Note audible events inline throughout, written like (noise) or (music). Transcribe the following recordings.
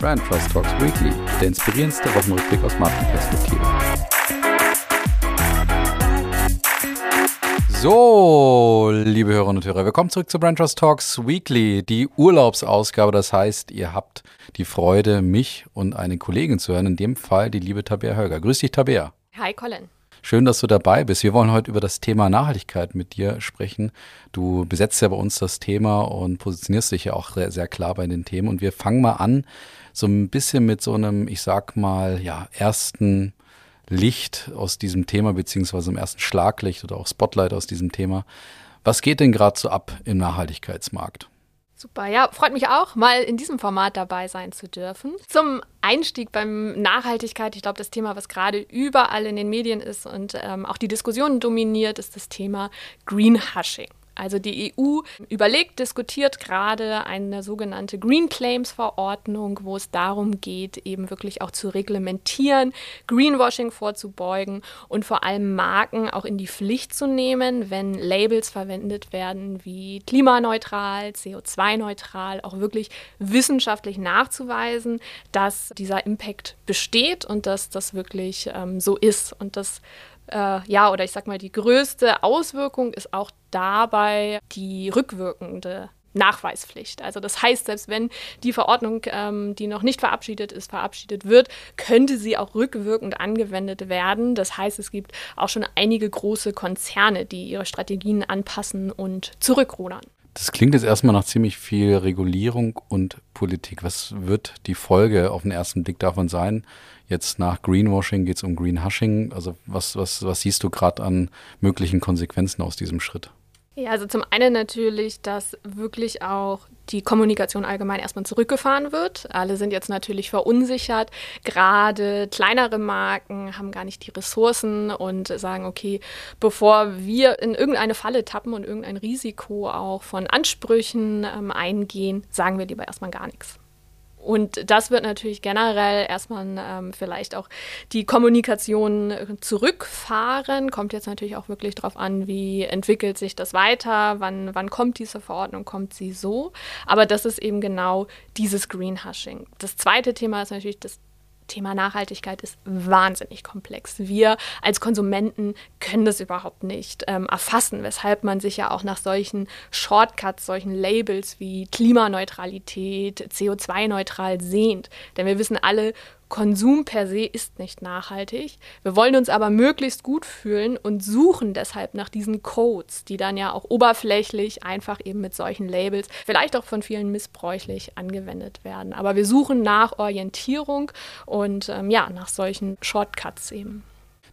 Brand Trust Talks Weekly, der inspirierendste Wochenrückblick aus Markenperspektive. So, liebe Hörerinnen und Hörer, willkommen zurück zu Brand Trust Talks Weekly, die Urlaubsausgabe. Das heißt, ihr habt die Freude, mich und eine Kollegin zu hören, in dem Fall die liebe Tabea Höger. Grüß dich, Tabea. Hi, Colin. Schön, dass du dabei bist. Wir wollen heute über das Thema Nachhaltigkeit mit dir sprechen. Du besetzt ja bei uns das Thema und positionierst dich ja auch sehr, sehr klar bei den Themen. Und wir fangen mal an, so ein bisschen mit so einem, ich sag mal, ja, ersten Licht aus diesem Thema, beziehungsweise im ersten Schlaglicht oder auch Spotlight aus diesem Thema. Was geht denn gerade so ab im Nachhaltigkeitsmarkt? Super, ja, freut mich auch, mal in diesem Format dabei sein zu dürfen. Zum Einstieg beim Nachhaltigkeit, ich glaube, das Thema, was gerade überall in den Medien ist und ähm, auch die Diskussionen dominiert, ist das Thema Greenhushing. Also die EU überlegt, diskutiert gerade eine sogenannte Green Claims Verordnung, wo es darum geht, eben wirklich auch zu reglementieren, Greenwashing vorzubeugen und vor allem Marken auch in die Pflicht zu nehmen, wenn Labels verwendet werden wie klimaneutral, CO2-neutral, auch wirklich wissenschaftlich nachzuweisen, dass dieser Impact besteht und dass das wirklich ähm, so ist. Und das äh, ja, oder ich sag mal, die größte Auswirkung ist auch dabei die rückwirkende Nachweispflicht. Also das heißt, selbst wenn die Verordnung, ähm, die noch nicht verabschiedet ist, verabschiedet wird, könnte sie auch rückwirkend angewendet werden. Das heißt, es gibt auch schon einige große Konzerne, die ihre Strategien anpassen und zurückrudern. Das klingt jetzt erstmal nach ziemlich viel Regulierung und Politik. Was wird die Folge auf den ersten Blick davon sein? Jetzt nach Greenwashing geht es um Greenhushing. Also was, was, was siehst du gerade an möglichen Konsequenzen aus diesem Schritt? Ja, also zum einen natürlich, dass wirklich auch die Kommunikation allgemein erstmal zurückgefahren wird. Alle sind jetzt natürlich verunsichert. Gerade kleinere Marken haben gar nicht die Ressourcen und sagen, okay, bevor wir in irgendeine Falle tappen und irgendein Risiko auch von Ansprüchen ähm, eingehen, sagen wir lieber erstmal gar nichts. Und das wird natürlich generell erstmal ähm, vielleicht auch die Kommunikation zurückfahren. Kommt jetzt natürlich auch wirklich darauf an, wie entwickelt sich das weiter, wann, wann kommt diese Verordnung, kommt sie so. Aber das ist eben genau dieses Greenhushing. Das zweite Thema ist natürlich das Thema Nachhaltigkeit ist wahnsinnig komplex. Wir als Konsumenten können das überhaupt nicht ähm, erfassen, weshalb man sich ja auch nach solchen Shortcuts, solchen Labels wie Klimaneutralität, CO2-neutral sehnt. Denn wir wissen alle, Konsum per se ist nicht nachhaltig. Wir wollen uns aber möglichst gut fühlen und suchen deshalb nach diesen Codes, die dann ja auch oberflächlich einfach eben mit solchen Labels, vielleicht auch von vielen missbräuchlich angewendet werden. Aber wir suchen nach Orientierung und ähm, ja, nach solchen Shortcuts eben.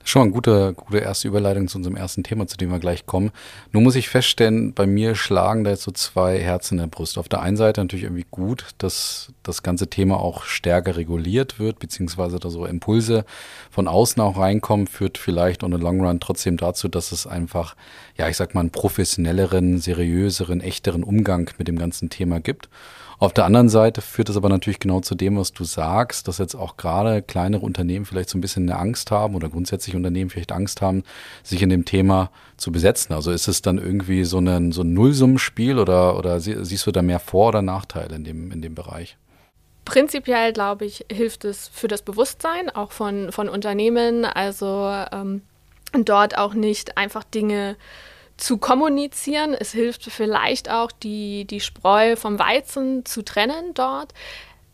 Schon mal eine gute, gute erste Überleitung zu unserem ersten Thema, zu dem wir gleich kommen. Nun muss ich feststellen, bei mir schlagen da jetzt so zwei Herzen in der Brust. Auf der einen Seite natürlich irgendwie gut, dass das ganze Thema auch stärker reguliert wird, beziehungsweise da so Impulse von außen auch reinkommen, führt vielleicht on the long run trotzdem dazu, dass es einfach, ja, ich sag mal, einen professionelleren, seriöseren, echteren Umgang mit dem ganzen Thema gibt. Auf der anderen Seite führt es aber natürlich genau zu dem, was du sagst, dass jetzt auch gerade kleinere Unternehmen vielleicht so ein bisschen eine Angst haben oder grundsätzlich Unternehmen vielleicht Angst haben, sich in dem Thema zu besetzen. Also ist es dann irgendwie so ein, so ein Nullsummenspiel oder, oder siehst du da mehr Vor- oder Nachteile in dem, in dem Bereich? Prinzipiell, glaube ich, hilft es für das Bewusstsein auch von, von Unternehmen, also ähm, dort auch nicht einfach Dinge zu kommunizieren. Es hilft vielleicht auch, die, die Spreu vom Weizen zu trennen dort.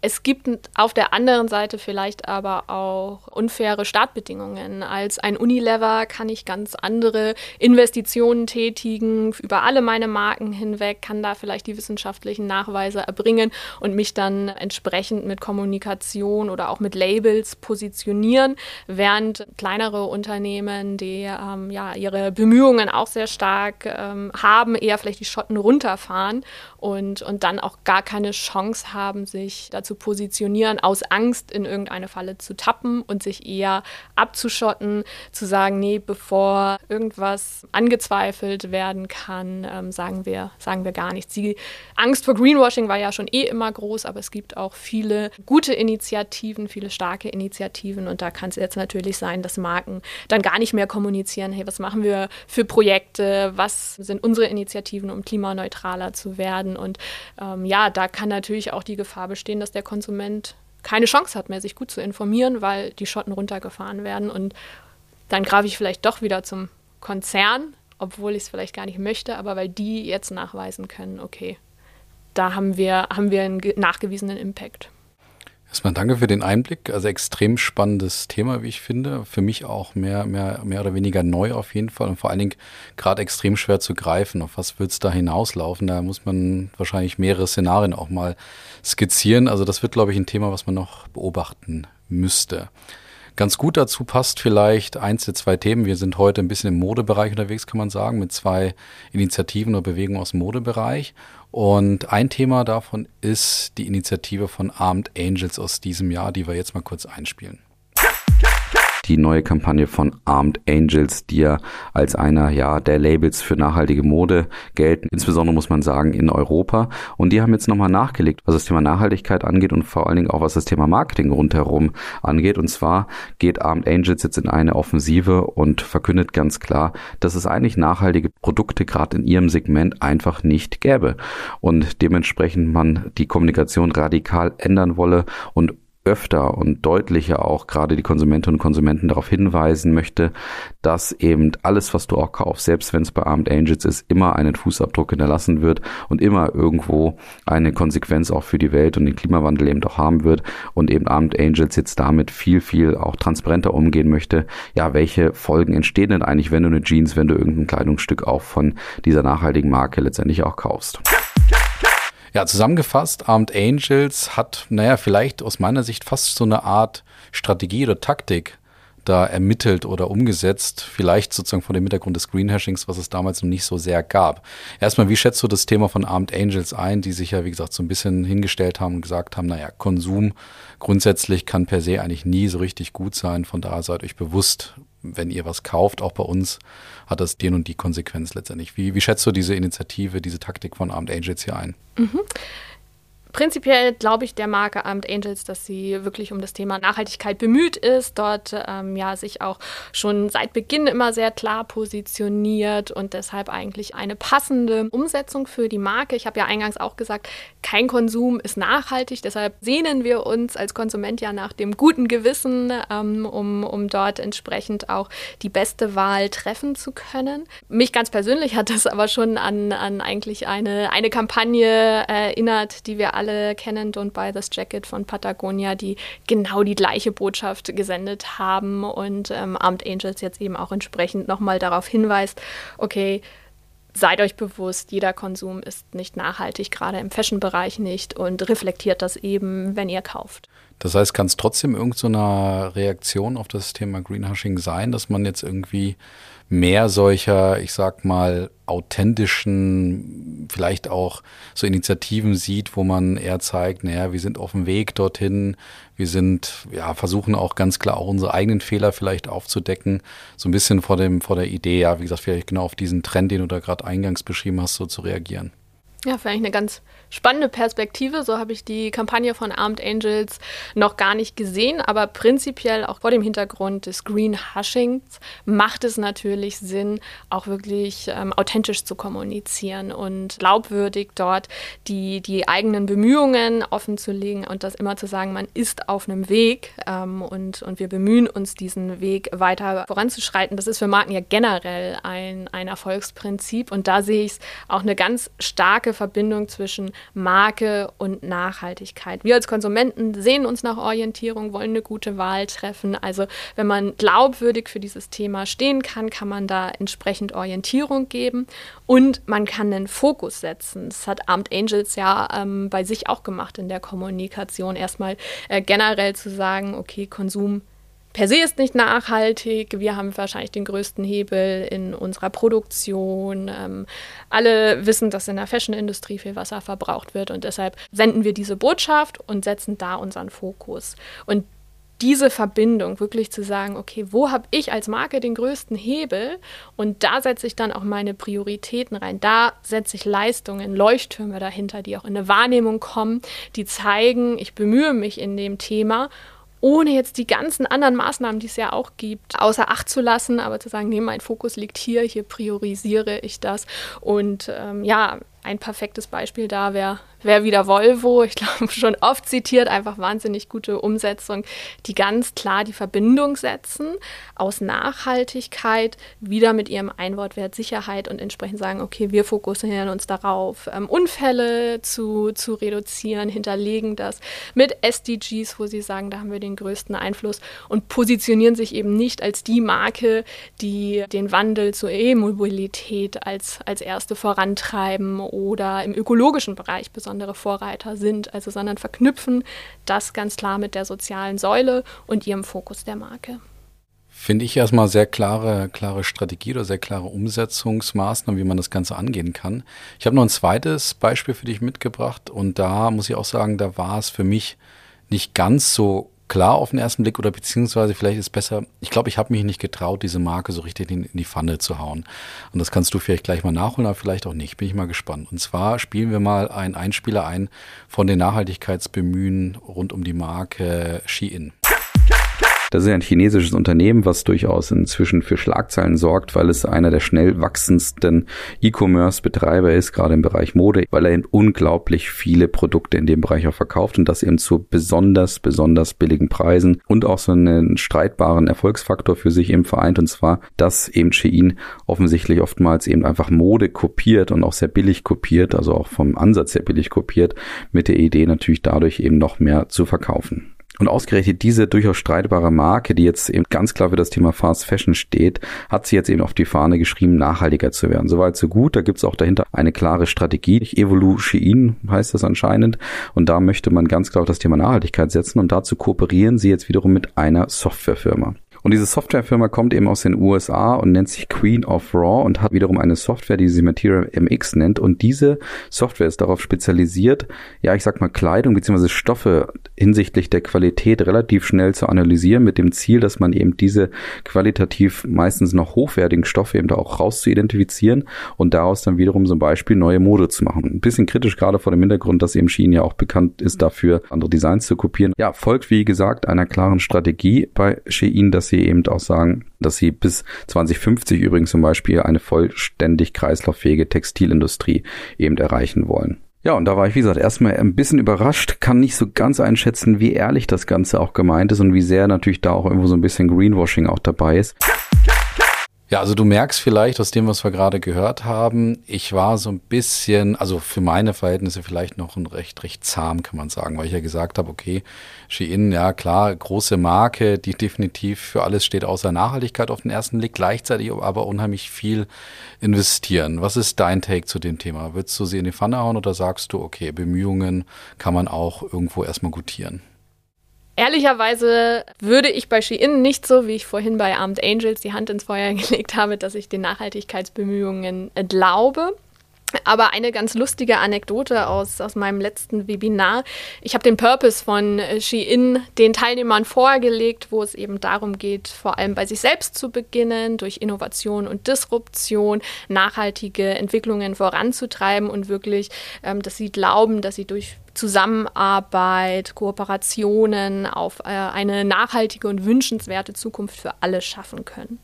Es gibt auf der anderen Seite vielleicht aber auch unfaire Startbedingungen. Als ein Unilever kann ich ganz andere Investitionen tätigen über alle meine Marken hinweg, kann da vielleicht die wissenschaftlichen Nachweise erbringen und mich dann entsprechend mit Kommunikation oder auch mit Labels positionieren, während kleinere Unternehmen, die ähm, ja ihre Bemühungen auch sehr stark ähm, haben, eher vielleicht die Schotten runterfahren und, und dann auch gar keine Chance haben, sich dazu zu positionieren, aus Angst in irgendeine Falle zu tappen und sich eher abzuschotten, zu sagen, nee, bevor irgendwas angezweifelt werden kann, ähm, sagen, wir, sagen wir gar nichts. Die Angst vor Greenwashing war ja schon eh immer groß, aber es gibt auch viele gute Initiativen, viele starke Initiativen und da kann es jetzt natürlich sein, dass Marken dann gar nicht mehr kommunizieren, hey, was machen wir für Projekte, was sind unsere Initiativen, um klimaneutraler zu werden und ähm, ja, da kann natürlich auch die Gefahr bestehen, dass der der Konsument keine Chance hat mehr, sich gut zu informieren, weil die Schotten runtergefahren werden. Und dann greife ich vielleicht doch wieder zum Konzern, obwohl ich es vielleicht gar nicht möchte, aber weil die jetzt nachweisen können, okay, da haben wir, haben wir einen nachgewiesenen Impact. Erstmal danke für den Einblick. Also extrem spannendes Thema, wie ich finde. Für mich auch mehr, mehr, mehr oder weniger neu auf jeden Fall und vor allen Dingen gerade extrem schwer zu greifen. Auf was wird es da hinauslaufen? Da muss man wahrscheinlich mehrere Szenarien auch mal skizzieren. Also das wird, glaube ich, ein Thema, was man noch beobachten müsste. Ganz gut dazu passt vielleicht eins der zwei Themen. Wir sind heute ein bisschen im Modebereich unterwegs, kann man sagen, mit zwei Initiativen oder Bewegungen aus dem Modebereich. Und ein Thema davon ist die Initiative von Armed Angels aus diesem Jahr, die wir jetzt mal kurz einspielen die neue Kampagne von Armed Angels, die ja als einer ja der Labels für nachhaltige Mode gelten, insbesondere muss man sagen in Europa. Und die haben jetzt nochmal nachgelegt, was das Thema Nachhaltigkeit angeht und vor allen Dingen auch was das Thema Marketing rundherum angeht. Und zwar geht Armed Angels jetzt in eine Offensive und verkündet ganz klar, dass es eigentlich nachhaltige Produkte gerade in ihrem Segment einfach nicht gäbe und dementsprechend man die Kommunikation radikal ändern wolle und öfter und deutlicher auch gerade die Konsumentinnen und Konsumenten darauf hinweisen möchte, dass eben alles, was du auch kaufst, selbst wenn es bei Armed Angels ist, immer einen Fußabdruck hinterlassen wird und immer irgendwo eine Konsequenz auch für die Welt und den Klimawandel eben doch haben wird und eben Armed Angels jetzt damit viel, viel auch transparenter umgehen möchte. Ja, welche Folgen entstehen denn eigentlich, wenn du eine Jeans, wenn du irgendein Kleidungsstück auch von dieser nachhaltigen Marke letztendlich auch kaufst? Ja, zusammengefasst, Armed Angels hat, naja, vielleicht aus meiner Sicht fast so eine Art Strategie oder Taktik da ermittelt oder umgesetzt, vielleicht sozusagen vor dem Hintergrund des Greenhashings, was es damals noch nicht so sehr gab. Erstmal, wie schätzt du das Thema von Armed Angels ein, die sich ja, wie gesagt, so ein bisschen hingestellt haben und gesagt haben, naja, Konsum grundsätzlich kann per se eigentlich nie so richtig gut sein, von daher seid euch bewusst, wenn ihr was kauft, auch bei uns, hat das den und die Konsequenz letztendlich. Wie, wie schätzt du diese Initiative, diese Taktik von Armed Angels hier ein? Mhm. Prinzipiell glaube ich der Marke Armed Angels, dass sie wirklich um das Thema Nachhaltigkeit bemüht ist, dort ähm, ja sich auch schon seit Beginn immer sehr klar positioniert und deshalb eigentlich eine passende Umsetzung für die Marke. Ich habe ja eingangs auch gesagt, kein Konsum ist nachhaltig, deshalb sehnen wir uns als Konsument ja nach dem guten Gewissen, ähm, um, um dort entsprechend auch die beste Wahl treffen zu können. Mich ganz persönlich hat das aber schon an, an eigentlich eine, eine Kampagne erinnert, die wir alle alle kennen Don't Buy This Jacket von Patagonia, die genau die gleiche Botschaft gesendet haben und ähm, Armed Angels jetzt eben auch entsprechend nochmal darauf hinweist, okay, seid euch bewusst, jeder Konsum ist nicht nachhaltig, gerade im Fashion-Bereich nicht und reflektiert das eben, wenn ihr kauft. Das heißt, kann es trotzdem irgendeine so Reaktion auf das Thema Greenhushing sein, dass man jetzt irgendwie mehr solcher, ich sag mal, authentischen, vielleicht auch so Initiativen sieht, wo man eher zeigt, naja, wir sind auf dem Weg dorthin, wir sind, ja, versuchen auch ganz klar auch unsere eigenen Fehler vielleicht aufzudecken, so ein bisschen vor dem, vor der Idee, ja, wie gesagt, vielleicht genau auf diesen Trend, den du da gerade eingangs beschrieben hast, so zu reagieren. Ja, vielleicht eine ganz spannende Perspektive. So habe ich die Kampagne von Armed Angels noch gar nicht gesehen, aber prinzipiell auch vor dem Hintergrund des Green Hushings macht es natürlich Sinn, auch wirklich ähm, authentisch zu kommunizieren und glaubwürdig dort die, die eigenen Bemühungen offenzulegen und das immer zu sagen, man ist auf einem Weg ähm, und, und wir bemühen uns, diesen Weg weiter voranzuschreiten. Das ist für Marken ja generell ein, ein Erfolgsprinzip und da sehe ich auch eine ganz starke Verbindung zwischen Marke und Nachhaltigkeit. Wir als Konsumenten sehen uns nach Orientierung, wollen eine gute Wahl treffen. Also wenn man glaubwürdig für dieses Thema stehen kann, kann man da entsprechend Orientierung geben und man kann einen Fokus setzen. Das hat Armed Angels ja ähm, bei sich auch gemacht in der Kommunikation. Erstmal äh, generell zu sagen, okay, Konsum per se ist nicht nachhaltig. Wir haben wahrscheinlich den größten Hebel in unserer Produktion. Ähm, alle wissen, dass in der Fashion-Industrie viel Wasser verbraucht wird und deshalb senden wir diese Botschaft und setzen da unseren Fokus. Und diese Verbindung wirklich zu sagen, okay, wo habe ich als Marke den größten Hebel und da setze ich dann auch meine Prioritäten rein. Da setze ich Leistungen, Leuchttürme dahinter, die auch in eine Wahrnehmung kommen, die zeigen, ich bemühe mich in dem Thema ohne jetzt die ganzen anderen Maßnahmen, die es ja auch gibt, außer Acht zu lassen, aber zu sagen, nee, mein Fokus liegt hier, hier priorisiere ich das. Und ähm, ja, ein perfektes Beispiel da wäre wäre wieder Volvo. Ich glaube, (laughs) schon oft zitiert, einfach wahnsinnig gute Umsetzung, die ganz klar die Verbindung setzen aus Nachhaltigkeit wieder mit ihrem Einwortwert Sicherheit und entsprechend sagen, okay, wir fokussieren uns darauf, ähm, Unfälle zu, zu reduzieren, hinterlegen das mit SDGs, wo sie sagen, da haben wir den größten Einfluss und positionieren sich eben nicht als die Marke, die den Wandel zur E-Mobilität als, als erste vorantreiben oder im ökologischen Bereich besondere Vorreiter sind, also sondern verknüpfen das ganz klar mit der sozialen Säule und ihrem Fokus der Marke. Finde ich erstmal sehr klare, klare Strategie oder sehr klare Umsetzungsmaßnahmen, wie man das Ganze angehen kann. Ich habe noch ein zweites Beispiel für dich mitgebracht und da muss ich auch sagen, da war es für mich nicht ganz so klar auf den ersten Blick oder beziehungsweise vielleicht ist besser, ich glaube, ich habe mich nicht getraut, diese Marke so richtig in, in, die Pfanne zu hauen. Und das kannst du vielleicht gleich mal nachholen, aber vielleicht auch nicht. Bin ich mal gespannt. Und zwar spielen wir mal einen Einspieler ein von den Nachhaltigkeitsbemühen rund um die Marke Shein. Das ist ein chinesisches Unternehmen, was durchaus inzwischen für Schlagzeilen sorgt, weil es einer der schnell wachsendsten E-Commerce-Betreiber ist, gerade im Bereich Mode, weil er unglaublich viele Produkte in dem Bereich auch verkauft und das eben zu besonders, besonders billigen Preisen und auch so einen streitbaren Erfolgsfaktor für sich eben vereint und zwar, dass eben Shein offensichtlich oftmals eben einfach Mode kopiert und auch sehr billig kopiert, also auch vom Ansatz sehr billig kopiert, mit der Idee natürlich dadurch eben noch mehr zu verkaufen. Und ausgerechnet diese durchaus streitbare Marke, die jetzt eben ganz klar für das Thema Fast Fashion steht, hat sie jetzt eben auf die Fahne geschrieben, nachhaltiger zu werden. Soweit so gut. Da gibt's auch dahinter eine klare Strategie. Evolution heißt das anscheinend. Und da möchte man ganz klar auf das Thema Nachhaltigkeit setzen. Und dazu kooperieren sie jetzt wiederum mit einer Softwarefirma. Und diese Softwarefirma kommt eben aus den USA und nennt sich Queen of Raw und hat wiederum eine Software, die sie Material MX nennt. Und diese Software ist darauf spezialisiert, ja, ich sag mal Kleidung bzw. Stoffe hinsichtlich der Qualität relativ schnell zu analysieren mit dem Ziel, dass man eben diese qualitativ meistens noch hochwertigen Stoffe eben da auch raus zu identifizieren und daraus dann wiederum zum Beispiel neue Mode zu machen. Ein bisschen kritisch gerade vor dem Hintergrund, dass eben Shein ja auch bekannt ist dafür, andere Designs zu kopieren. Ja, folgt wie gesagt einer klaren Strategie bei Shein, dass sie eben auch sagen, dass sie bis 2050 übrigens zum Beispiel eine vollständig kreislauffähige Textilindustrie eben erreichen wollen. Ja, und da war ich, wie gesagt, erstmal ein bisschen überrascht, kann nicht so ganz einschätzen, wie ehrlich das Ganze auch gemeint ist und wie sehr natürlich da auch irgendwo so ein bisschen Greenwashing auch dabei ist. Ja, also du merkst vielleicht aus dem, was wir gerade gehört haben, ich war so ein bisschen, also für meine Verhältnisse vielleicht noch ein recht, recht zahm, kann man sagen, weil ich ja gesagt habe, okay, Shein, ja klar, große Marke, die definitiv für alles steht außer Nachhaltigkeit auf den ersten Blick, gleichzeitig aber unheimlich viel investieren. Was ist dein Take zu dem Thema? Würdest du sie in die Pfanne hauen oder sagst du, okay, Bemühungen kann man auch irgendwo erstmal gutieren? Ehrlicherweise würde ich bei Shein nicht so, wie ich vorhin bei Armed Angels die Hand ins Feuer (laughs) gelegt habe, dass ich den Nachhaltigkeitsbemühungen glaube. Aber eine ganz lustige Anekdote aus, aus meinem letzten Webinar. Ich habe den Purpose von Shein den Teilnehmern vorgelegt, wo es eben darum geht, vor allem bei sich selbst zu beginnen, durch Innovation und Disruption nachhaltige Entwicklungen voranzutreiben und wirklich, ähm, dass sie glauben, dass sie durch Zusammenarbeit, Kooperationen auf äh, eine nachhaltige und wünschenswerte Zukunft für alle schaffen können.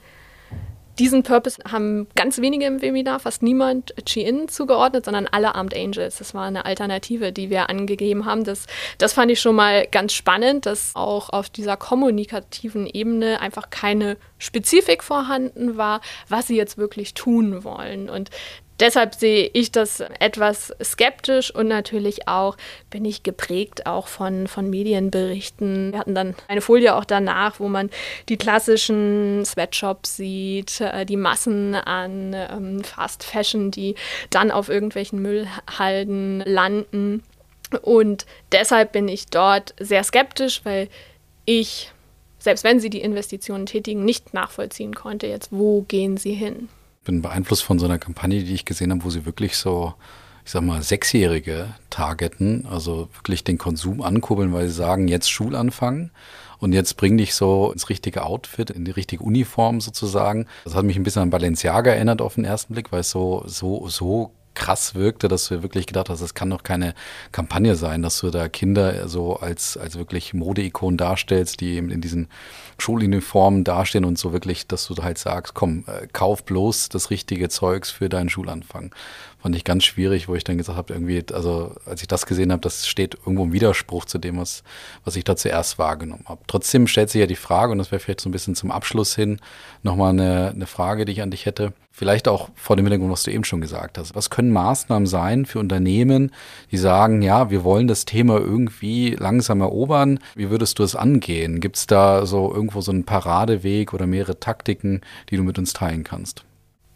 Diesen Purpose haben ganz wenige im Webinar, fast niemand Chi-In zugeordnet, sondern alle Armed Angels. Das war eine Alternative, die wir angegeben haben. Das, das fand ich schon mal ganz spannend, dass auch auf dieser kommunikativen Ebene einfach keine Spezifik vorhanden war, was sie jetzt wirklich tun wollen. Und Deshalb sehe ich das etwas skeptisch und natürlich auch bin ich geprägt auch von, von Medienberichten. Wir hatten dann eine Folie auch danach, wo man die klassischen Sweatshops sieht, äh, die Massen an ähm, Fast Fashion, die dann auf irgendwelchen Müllhalden landen. Und deshalb bin ich dort sehr skeptisch, weil ich, selbst wenn sie die Investitionen tätigen, nicht nachvollziehen konnte, jetzt wo gehen sie hin bin beeinflusst von so einer Kampagne, die ich gesehen habe, wo sie wirklich so, ich sag mal, Sechsjährige targeten, also wirklich den Konsum ankurbeln, weil sie sagen, jetzt Schulanfang und jetzt bring dich so ins richtige Outfit, in die richtige Uniform sozusagen. Das hat mich ein bisschen an Balenciaga erinnert auf den ersten Blick, weil es so, so, so krass wirkte, dass du wirklich gedacht hast, das kann doch keine Kampagne sein, dass du da Kinder so als, als wirklich Modeikonen darstellst, die eben in diesen Schuluniformen dastehen und so wirklich, dass du halt sagst, komm, äh, kauf bloß das richtige Zeugs für deinen Schulanfang. fand ich ganz schwierig, wo ich dann gesagt habe, irgendwie, also als ich das gesehen habe, das steht irgendwo im Widerspruch zu dem, was, was ich da zuerst wahrgenommen habe. Trotzdem stellt sich ja die Frage, und das wäre vielleicht so ein bisschen zum Abschluss hin nochmal eine, eine Frage, die ich an dich hätte. Vielleicht auch vor dem Hintergrund, was du eben schon gesagt hast. Was können Maßnahmen sein für Unternehmen, die sagen, ja, wir wollen das Thema irgendwie langsam erobern? Wie würdest du es angehen? Gibt es da so irgendwo so einen Paradeweg oder mehrere Taktiken, die du mit uns teilen kannst?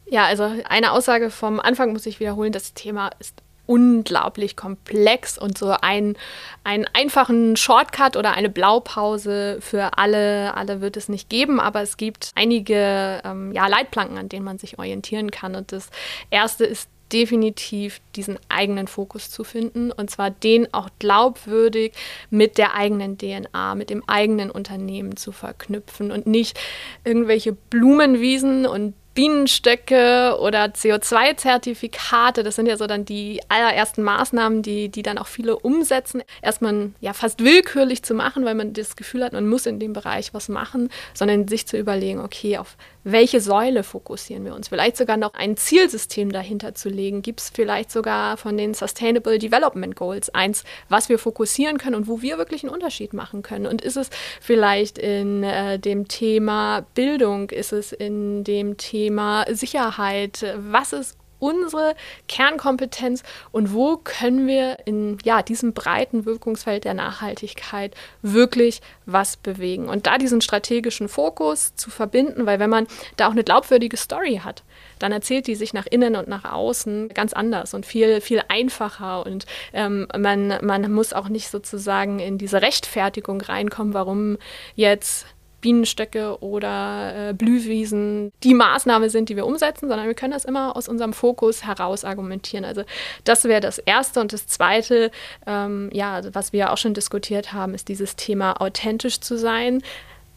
Ja, also eine Aussage vom Anfang muss ich wiederholen, das Thema ist unglaublich komplex und so ein, einen einfachen Shortcut oder eine Blaupause für alle, alle wird es nicht geben, aber es gibt einige ähm, ja, Leitplanken, an denen man sich orientieren kann. Und das erste ist definitiv diesen eigenen Fokus zu finden und zwar den auch glaubwürdig mit der eigenen DNA, mit dem eigenen Unternehmen zu verknüpfen und nicht irgendwelche Blumenwiesen und Bienenstöcke oder CO2-Zertifikate, das sind ja so dann die allerersten Maßnahmen, die, die dann auch viele umsetzen. Erstmal ja fast willkürlich zu machen, weil man das Gefühl hat, man muss in dem Bereich was machen, sondern sich zu überlegen, okay, auf welche Säule fokussieren wir uns? Vielleicht sogar noch ein Zielsystem dahinter zu legen. Gibt es vielleicht sogar von den Sustainable Development Goals eins, was wir fokussieren können und wo wir wirklich einen Unterschied machen können? Und ist es vielleicht in äh, dem Thema Bildung? Ist es in dem Thema Sicherheit? Was ist unsere Kernkompetenz und wo können wir in ja, diesem breiten Wirkungsfeld der Nachhaltigkeit wirklich was bewegen. Und da diesen strategischen Fokus zu verbinden, weil wenn man da auch eine glaubwürdige Story hat, dann erzählt die sich nach innen und nach außen ganz anders und viel, viel einfacher. Und ähm, man, man muss auch nicht sozusagen in diese Rechtfertigung reinkommen, warum jetzt Bienenstöcke oder äh, Blühwiesen die Maßnahme sind, die wir umsetzen, sondern wir können das immer aus unserem Fokus heraus argumentieren. Also das wäre das Erste. Und das Zweite, ähm, ja, was wir auch schon diskutiert haben, ist dieses Thema authentisch zu sein.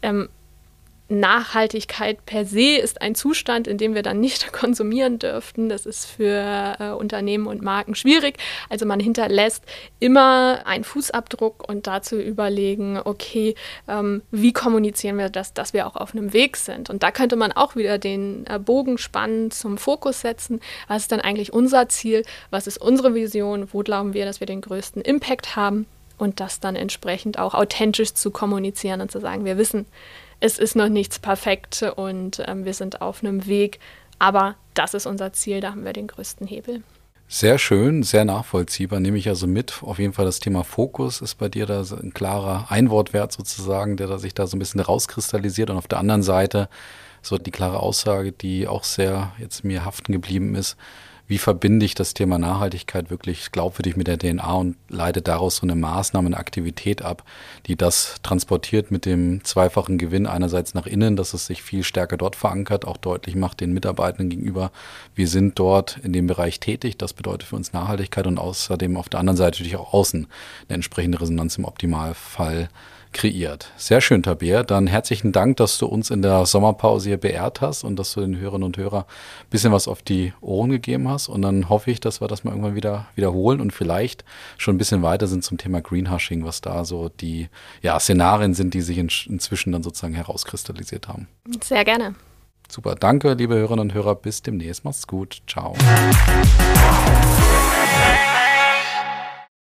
Ähm, Nachhaltigkeit per se ist ein Zustand, in dem wir dann nicht (laughs) konsumieren dürften. Das ist für äh, Unternehmen und Marken schwierig. Also man hinterlässt immer einen Fußabdruck und dazu überlegen, okay, ähm, wie kommunizieren wir das, dass wir auch auf einem Weg sind. Und da könnte man auch wieder den äh, Bogen spannen, zum Fokus setzen. Was ist dann eigentlich unser Ziel? Was ist unsere Vision? Wo glauben wir, dass wir den größten Impact haben? Und das dann entsprechend auch authentisch zu kommunizieren und zu sagen, wir wissen, es ist noch nichts perfekt und ähm, wir sind auf einem Weg, aber das ist unser Ziel, da haben wir den größten Hebel. Sehr schön, sehr nachvollziehbar, nehme ich also mit. Auf jeden Fall das Thema Fokus ist bei dir da ein klarer Einwortwert sozusagen, der sich da so ein bisschen rauskristallisiert. Und auf der anderen Seite so die klare Aussage, die auch sehr jetzt mir haften geblieben ist, wie verbinde ich das Thema Nachhaltigkeit wirklich glaubwürdig mit der DNA und leite daraus so eine Maßnahme, eine Aktivität ab, die das transportiert mit dem zweifachen Gewinn einerseits nach innen, dass es sich viel stärker dort verankert, auch deutlich macht den Mitarbeitenden gegenüber, wir sind dort in dem Bereich tätig, das bedeutet für uns Nachhaltigkeit und außerdem auf der anderen Seite natürlich auch außen eine entsprechende Resonanz im Optimalfall kreiert. Sehr schön, Tabea. Dann herzlichen Dank, dass du uns in der Sommerpause hier beehrt hast und dass du den Hörerinnen und Hörern ein bisschen was auf die Ohren gegeben hast. Und dann hoffe ich, dass wir das mal irgendwann wieder wiederholen und vielleicht schon ein bisschen weiter sind zum Thema Greenhushing, was da so die ja, Szenarien sind, die sich in, inzwischen dann sozusagen herauskristallisiert haben. Sehr gerne. Super, danke, liebe Hörerinnen und Hörer. Bis demnächst. Macht's gut. Ciao.